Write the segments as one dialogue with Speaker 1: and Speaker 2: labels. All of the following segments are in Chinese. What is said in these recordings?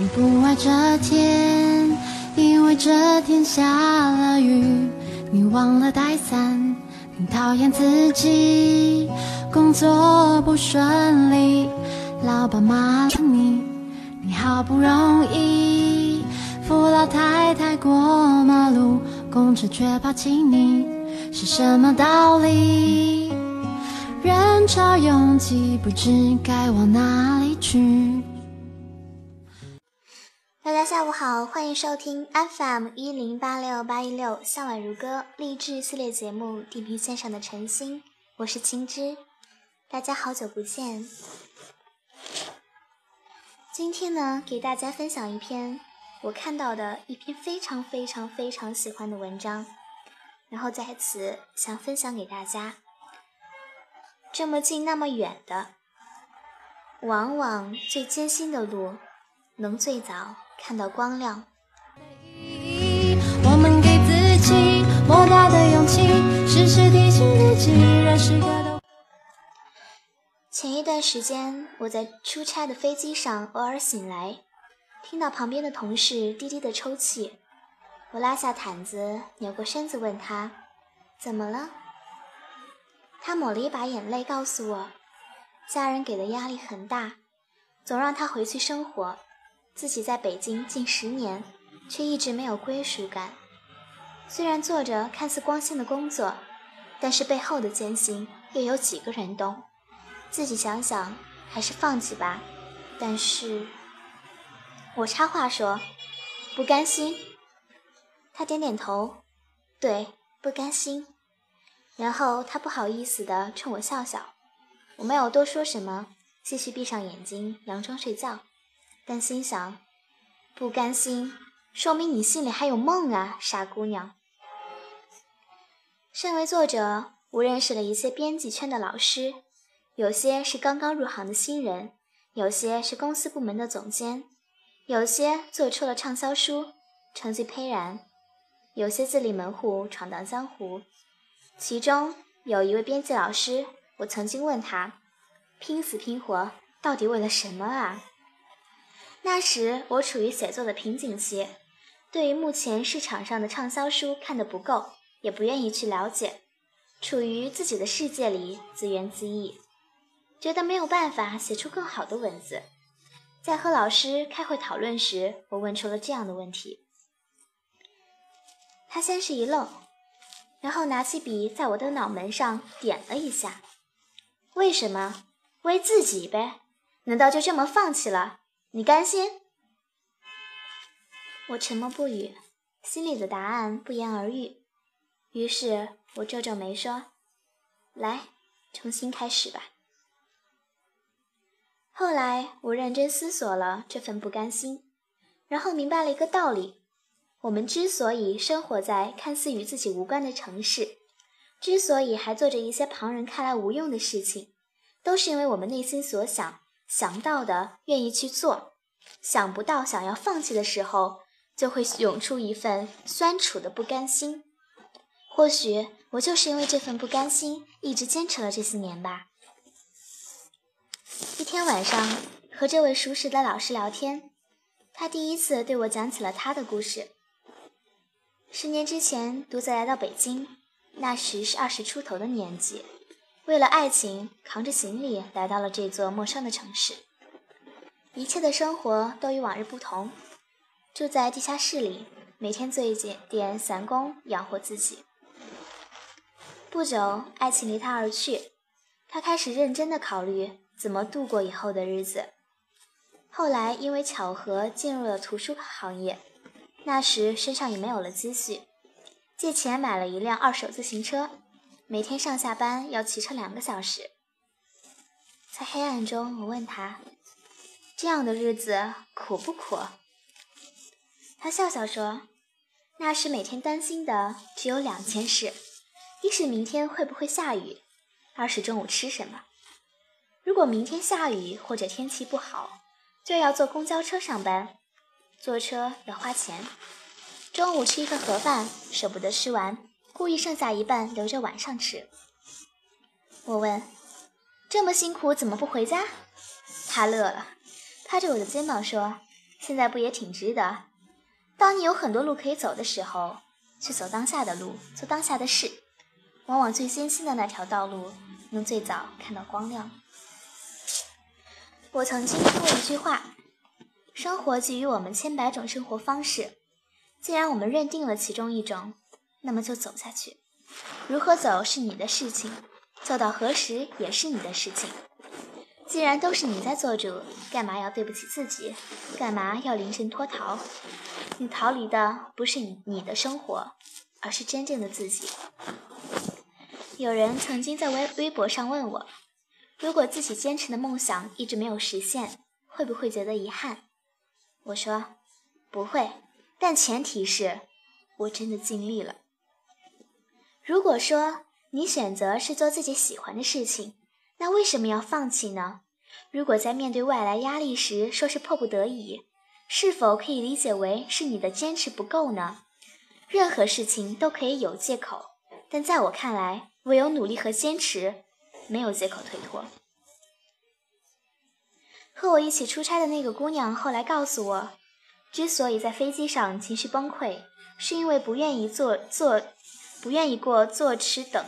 Speaker 1: 你不爱这天，因为这天下了雨。你忘了带伞，你讨厌自己，工作不顺利，老板骂你，你好不容易扶老太太过马路，公车却抛弃你，是什么道理？人潮拥挤，不知该往哪里去。
Speaker 2: 大家下午好，欢迎收听 FM 一零八六八一六向晚如歌励志系列节目《地平线上的晨星》，我是青之，大家好久不见。今天呢，给大家分享一篇我看到的一篇非常非常非常喜欢的文章，然后在此想分享给大家。这么近那么远的，往往最艰辛的路，能最早。看到光亮。
Speaker 1: 我们给自己莫大的勇气，时时提醒自己，让时刻都。
Speaker 2: 前一段时间，我在出差的飞机上，偶尔醒来，听到旁边的同事低低的抽泣。我拉下毯子，扭过身子问他：“怎么了？”他抹了一把眼泪，告诉我：“家人给的压力很大，总让他回去生活。”自己在北京近十年，却一直没有归属感。虽然做着看似光鲜的工作，但是背后的艰辛又有几个人懂？自己想想，还是放弃吧。但是，我插话说，不甘心。他点点头，对，不甘心。然后他不好意思地冲我笑笑。我没有多说什么，继续闭上眼睛，佯装睡觉。但心想，不甘心，说明你心里还有梦啊，傻姑娘。身为作者，我认识了一些编辑圈的老师，有些是刚刚入行的新人，有些是公司部门的总监，有些做出了畅销书，成绩斐然，有些自立门户，闯荡江湖。其中有一位编辑老师，我曾经问他，拼死拼活到底为了什么啊？那时我处于写作的瓶颈期，对于目前市场上的畅销书看得不够，也不愿意去了解，处于自己的世界里自怨自艾，觉得没有办法写出更好的文字。在和老师开会讨论时，我问出了这样的问题，他先是一愣，然后拿起笔在我的脑门上点了一下：“为什么？为自己呗？难道就这么放弃了？”你甘心？我沉默不语，心里的答案不言而喻。于是我皱皱眉说：“来，重新开始吧。”后来我认真思索了这份不甘心，然后明白了一个道理：我们之所以生活在看似与自己无关的城市，之所以还做着一些旁人看来无用的事情，都是因为我们内心所想。想到的愿意去做，想不到想要放弃的时候，就会涌出一份酸楚的不甘心。或许我就是因为这份不甘心，一直坚持了这些年吧。一天晚上和这位熟识的老师聊天，他第一次对我讲起了他的故事。十年之前，独自来到北京，那时是二十出头的年纪。为了爱情，扛着行李来到了这座陌生的城市。一切的生活都与往日不同，住在地下室里，每天做一点点散工养活自己。不久，爱情离他而去，他开始认真的考虑怎么度过以后的日子。后来因为巧合进入了图书行业，那时身上已没有了积蓄，借钱买了一辆二手自行车。每天上下班要骑车两个小时，在黑暗中，我问他：“这样的日子苦不苦？”他笑笑说：“那时每天担心的只有两件事，一是明天会不会下雨，二是中午吃什么。如果明天下雨或者天气不好，就要坐公交车上班，坐车要花钱。中午吃一份盒饭，舍不得吃完。”故意剩下一半留着晚上吃。我问：“这么辛苦怎么不回家？”他乐了，拍着我的肩膀说：“现在不也挺值得？当你有很多路可以走的时候，去走当下的路，做当下的事，往往最艰辛的那条道路能最早看到光亮。我曾经听过一句话：生活给予我们千百种生活方式，既然我们认定了其中一种，那么就走下去。如何走是你的事情，走到何时也是你的事情。既然都是你在做主，干嘛要对不起自己？干嘛要临阵脱逃？你逃离的不是你你的生活，而是真正的自己。有人曾经在微微博上问我，如果自己坚持的梦想一直没有实现，会不会觉得遗憾？我说不会，但前提是我真的尽力了。如果说你选择是做自己喜欢的事情，那为什么要放弃呢？如果在面对外来压力时说是迫不得已，是否可以理解为是你的坚持不够呢？任何事情都可以有借口，但在我看来，唯有努力和坚持，没有借口推脱。和我一起出差的那个姑娘后来告诉我，之所以在飞机上情绪崩溃，是因为不愿意坐坐，不愿意过坐吃等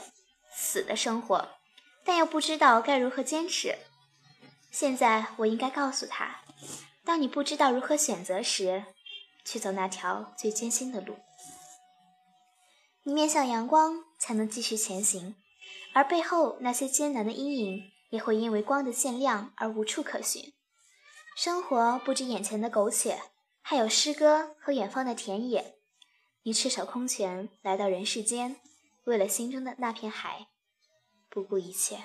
Speaker 2: 死的生活。但又不知道该如何坚持。现在我应该告诉他：当你不知道如何选择时，去走那条最艰辛的路。你面向阳光，才能继续前行，而背后那些艰难的阴影，也会因为光的渐亮而无处可寻。生活不止眼前的苟且，还有诗歌和远方的田野。你赤手空拳来到人世间，为了心中的那片海。不顾一切。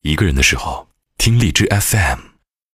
Speaker 3: 一个人的时候，听荔枝 FM。